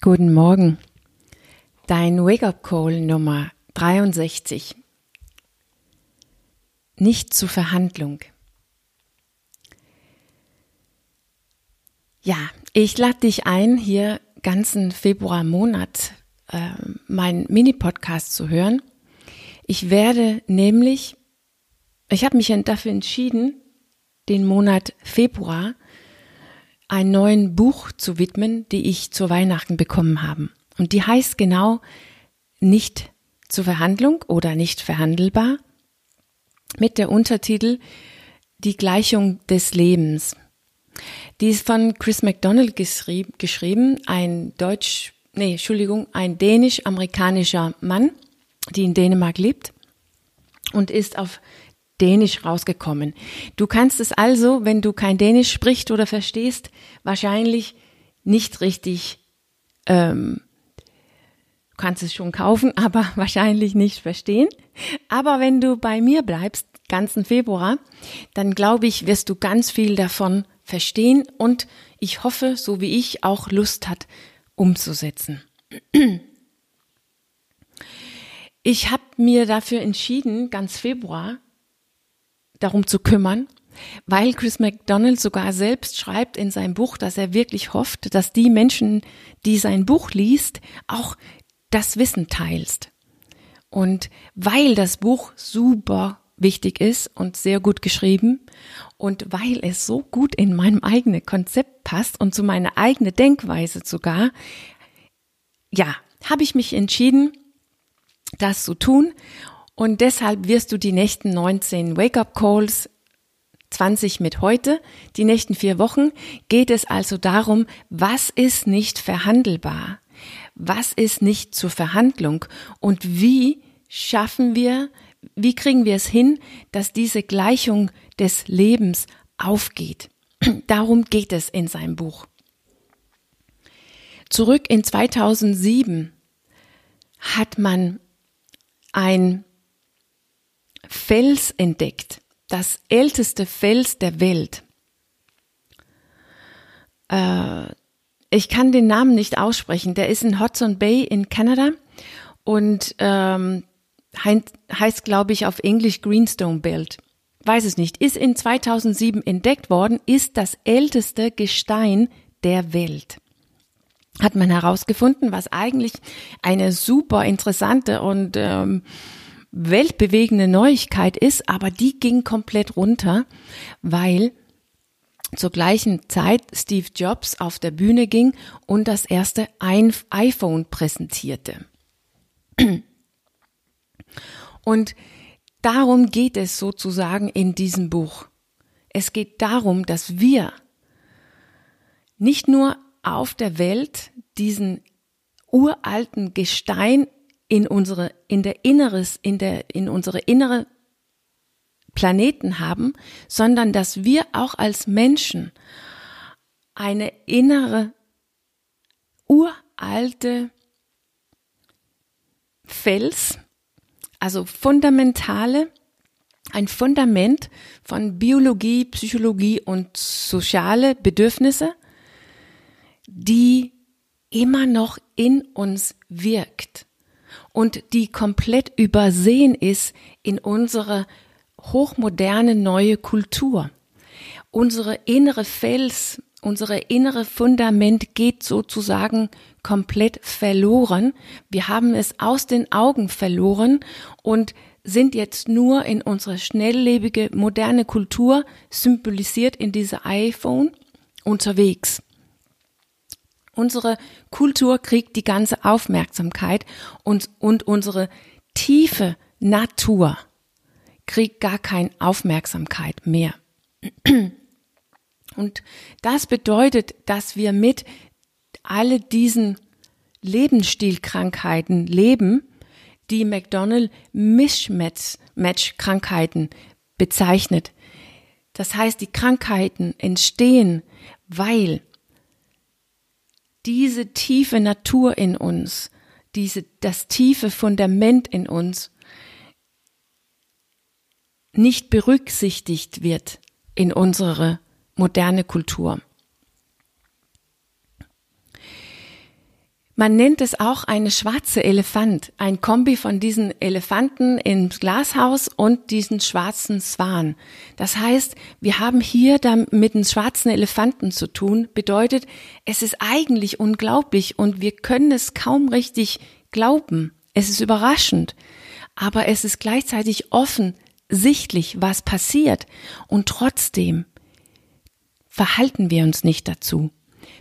Guten Morgen. Dein Wake-up-Call Nummer 63. Nicht zur Verhandlung. Ja, ich lade dich ein, hier ganzen Februarmonat äh, meinen Mini-Podcast zu hören. Ich werde nämlich, ich habe mich dafür entschieden, den Monat Februar ein neuen Buch zu widmen, die ich zu Weihnachten bekommen habe. Und die heißt genau nicht zur Verhandlung oder nicht verhandelbar mit der Untertitel Die Gleichung des Lebens. Die ist von Chris McDonald geschrieben, ein Deutsch, nee, Entschuldigung, ein dänisch-amerikanischer Mann, die in Dänemark lebt und ist auf Dänisch rausgekommen. Du kannst es also, wenn du kein Dänisch sprichst oder verstehst, wahrscheinlich nicht richtig, ähm, du kannst es schon kaufen, aber wahrscheinlich nicht verstehen. Aber wenn du bei mir bleibst, ganzen Februar, dann glaube ich, wirst du ganz viel davon verstehen und ich hoffe, so wie ich, auch Lust hat, umzusetzen. Ich habe mir dafür entschieden, ganz Februar, darum zu kümmern, weil Chris McDonald sogar selbst schreibt in seinem Buch, dass er wirklich hofft, dass die Menschen, die sein Buch liest, auch das Wissen teilst. Und weil das Buch super wichtig ist und sehr gut geschrieben und weil es so gut in meinem eigenen Konzept passt und zu meiner eigenen Denkweise sogar, ja, habe ich mich entschieden, das zu tun und deshalb wirst du die nächsten 19 Wake-up-Calls 20 mit heute, die nächsten vier Wochen, geht es also darum, was ist nicht verhandelbar? Was ist nicht zur Verhandlung? Und wie schaffen wir, wie kriegen wir es hin, dass diese Gleichung des Lebens aufgeht? Darum geht es in seinem Buch. Zurück in 2007 hat man ein Fels entdeckt, das älteste Fels der Welt. Äh, ich kann den Namen nicht aussprechen. Der ist in Hudson Bay in Kanada und ähm, heißt, glaube ich, auf Englisch Greenstone Belt. Weiß es nicht. Ist in 2007 entdeckt worden, ist das älteste Gestein der Welt hat man herausgefunden, was eigentlich eine super interessante und ähm, weltbewegende Neuigkeit ist, aber die ging komplett runter, weil zur gleichen Zeit Steve Jobs auf der Bühne ging und das erste iPhone präsentierte. Und darum geht es sozusagen in diesem Buch. Es geht darum, dass wir nicht nur auf der Welt diesen uralten Gestein in unsere, in der Inneres, in der, in unsere innere Planeten haben, sondern dass wir auch als Menschen eine innere, uralte Fels, also fundamentale, ein Fundament von Biologie, Psychologie und soziale Bedürfnisse, die immer noch in uns wirkt und die komplett übersehen ist in unsere hochmoderne neue Kultur. Unsere innere Fels, unsere innere Fundament geht sozusagen komplett verloren. Wir haben es aus den Augen verloren und sind jetzt nur in unsere schnelllebige moderne Kultur symbolisiert in diese iPhone unterwegs. Unsere Kultur kriegt die ganze Aufmerksamkeit und, und unsere tiefe Natur kriegt gar keine Aufmerksamkeit mehr. Und das bedeutet, dass wir mit alle diesen Lebensstilkrankheiten leben, die McDonald Mischmatch-Krankheiten bezeichnet. Das heißt, die Krankheiten entstehen, weil diese tiefe Natur in uns, diese, das tiefe Fundament in uns nicht berücksichtigt wird in unsere moderne Kultur. Man nennt es auch eine schwarze Elefant, ein Kombi von diesen Elefanten im Glashaus und diesen schwarzen Swan. Das heißt, wir haben hier da mit einem schwarzen Elefanten zu tun, bedeutet, es ist eigentlich unglaublich und wir können es kaum richtig glauben. Es ist überraschend, aber es ist gleichzeitig offensichtlich, was passiert und trotzdem verhalten wir uns nicht dazu.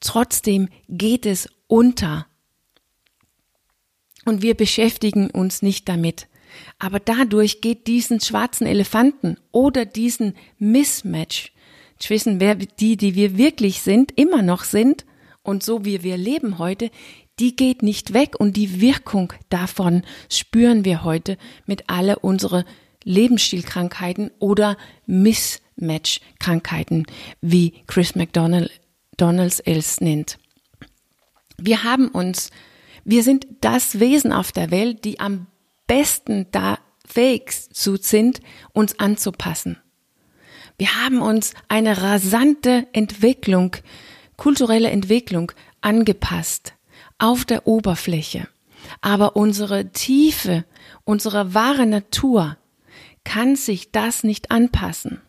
Trotzdem geht es unter und wir beschäftigen uns nicht damit. Aber dadurch geht diesen schwarzen Elefanten oder diesen Mismatch zwischen wer die, die wir wirklich sind, immer noch sind und so wie wir leben heute, die geht nicht weg und die Wirkung davon spüren wir heute mit alle unsere Lebensstilkrankheiten oder Mismatch-Krankheiten, wie Chris McDonalds es nennt. Wir haben uns wir sind das Wesen auf der Welt, die am besten da fähig sind, uns anzupassen. Wir haben uns eine rasante Entwicklung, kulturelle Entwicklung angepasst auf der Oberfläche. Aber unsere Tiefe, unsere wahre Natur kann sich das nicht anpassen.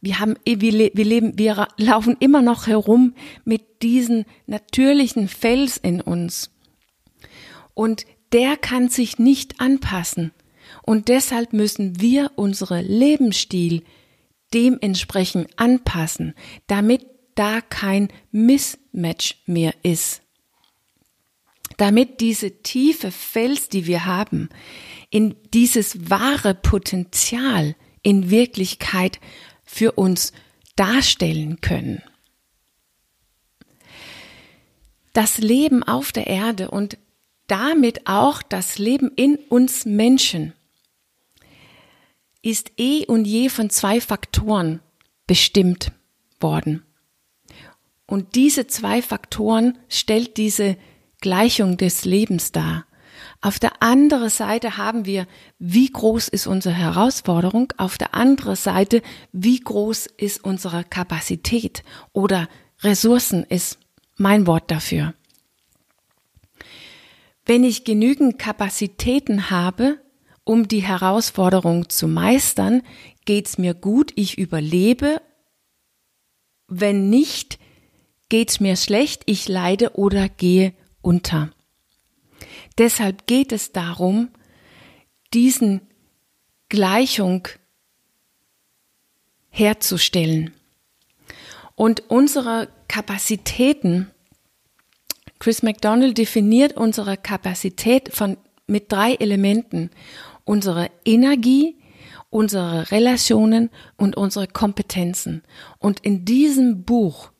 Wir haben, wir leben, wir laufen immer noch herum mit diesen natürlichen Fels in uns und der kann sich nicht anpassen. Und deshalb müssen wir unsere Lebensstil dementsprechend anpassen, damit da kein Mismatch mehr ist. Damit diese tiefe Fels, die wir haben, in dieses wahre Potenzial in Wirklichkeit für uns darstellen können. Das Leben auf der Erde und damit auch das Leben in uns Menschen ist eh und je von zwei Faktoren bestimmt worden. Und diese zwei Faktoren stellt diese Gleichung des Lebens dar. Auf der anderen Seite haben wir, wie groß ist unsere Herausforderung, auf der anderen Seite, wie groß ist unsere Kapazität oder Ressourcen ist mein Wort dafür. Wenn ich genügend Kapazitäten habe, um die Herausforderung zu meistern, geht's mir gut, ich überlebe. Wenn nicht, geht's mir schlecht, ich leide oder gehe unter. Deshalb geht es darum, diesen Gleichung herzustellen. Und unsere Kapazitäten Chris McDonald definiert unsere Kapazität von, mit drei Elementen. Unsere Energie, unsere Relationen und unsere Kompetenzen. Und in diesem Buch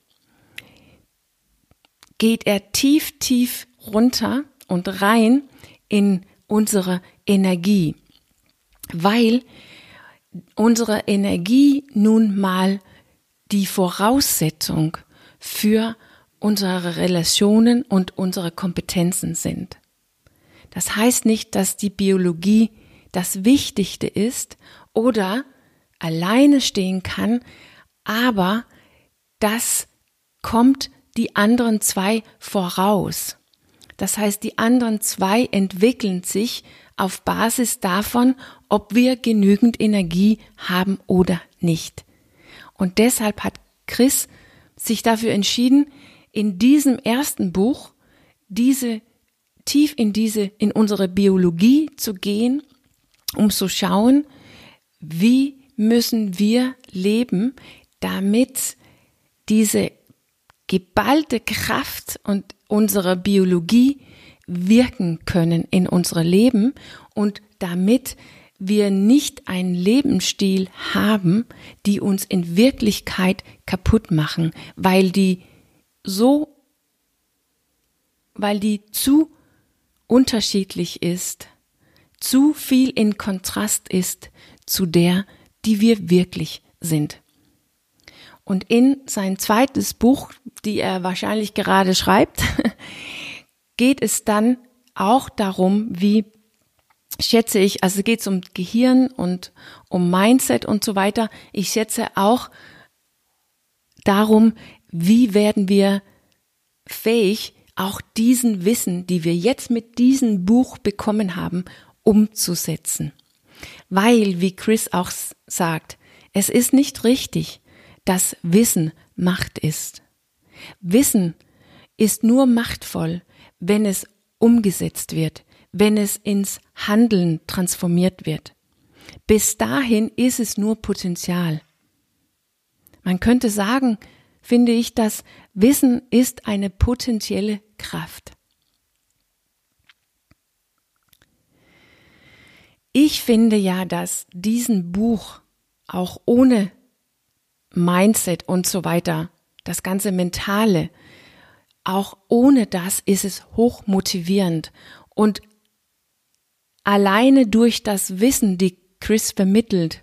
geht er tief, tief runter und rein in unsere Energie, weil unsere Energie nun mal die Voraussetzung für unsere Relationen und unsere Kompetenzen sind. Das heißt nicht, dass die Biologie das Wichtigste ist oder alleine stehen kann, aber das kommt die anderen zwei voraus. Das heißt, die anderen zwei entwickeln sich auf Basis davon, ob wir genügend Energie haben oder nicht. Und deshalb hat Chris sich dafür entschieden, in diesem ersten Buch diese tief in diese in unsere Biologie zu gehen, um zu schauen, wie müssen wir leben, damit diese geballte Kraft und unsere Biologie wirken können in unser Leben und damit wir nicht einen Lebensstil haben, die uns in Wirklichkeit kaputt machen, weil die so, weil die zu unterschiedlich ist, zu viel in Kontrast ist zu der, die wir wirklich sind. Und in sein zweites Buch, die er wahrscheinlich gerade schreibt, geht es dann auch darum, wie schätze ich, also geht es um Gehirn und um Mindset und so weiter. Ich schätze auch darum, wie werden wir fähig, auch diesen Wissen, die wir jetzt mit diesem Buch bekommen haben, umzusetzen. Weil, wie Chris auch sagt, es ist nicht richtig, dass Wissen Macht ist. Wissen ist nur machtvoll, wenn es umgesetzt wird, wenn es ins Handeln transformiert wird. Bis dahin ist es nur Potenzial. Man könnte sagen, finde ich, dass Wissen ist eine potenzielle Kraft. Ich finde ja, dass diesen Buch auch ohne Mindset und so weiter, das ganze Mentale, auch ohne das ist es hoch motivierend und alleine durch das Wissen, die Chris vermittelt,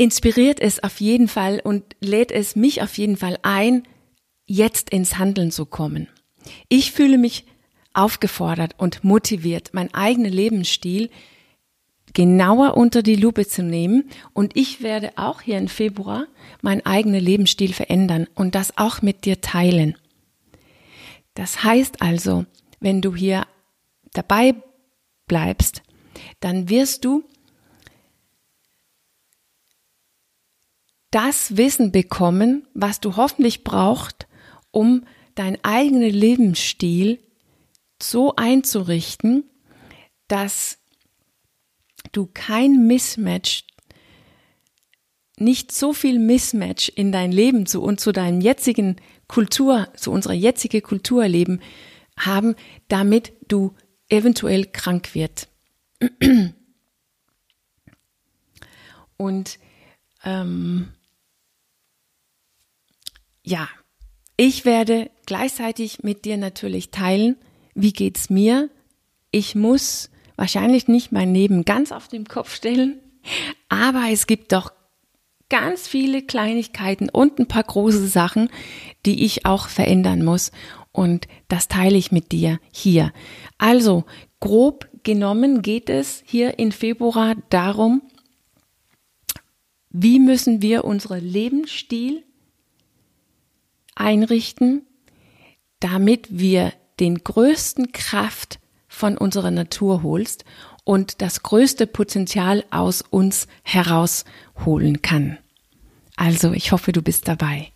inspiriert es auf jeden Fall und lädt es mich auf jeden Fall ein, jetzt ins Handeln zu kommen. Ich fühle mich aufgefordert und motiviert, mein eigener Lebensstil genauer unter die Lupe zu nehmen und ich werde auch hier im Februar meinen eigenen Lebensstil verändern und das auch mit dir teilen. Das heißt also, wenn du hier dabei bleibst, dann wirst du das Wissen bekommen, was du hoffentlich brauchst, um deinen eigenen Lebensstil so einzurichten, dass du kein Mismatch, nicht so viel Mismatch in dein Leben zu und zu deinem jetzigen Kultur, zu unserer jetzigen Kulturleben haben, damit du eventuell krank wird. Und ähm, ja, ich werde gleichzeitig mit dir natürlich teilen, wie geht's mir. Ich muss wahrscheinlich nicht mein Leben ganz auf den Kopf stellen, aber es gibt doch ganz viele Kleinigkeiten und ein paar große Sachen, die ich auch verändern muss. Und das teile ich mit dir hier. Also, grob genommen geht es hier in Februar darum, wie müssen wir unseren Lebensstil einrichten, damit wir den größten Kraft von unserer Natur holst und das größte Potenzial aus uns herausholen kann. Also, ich hoffe, du bist dabei.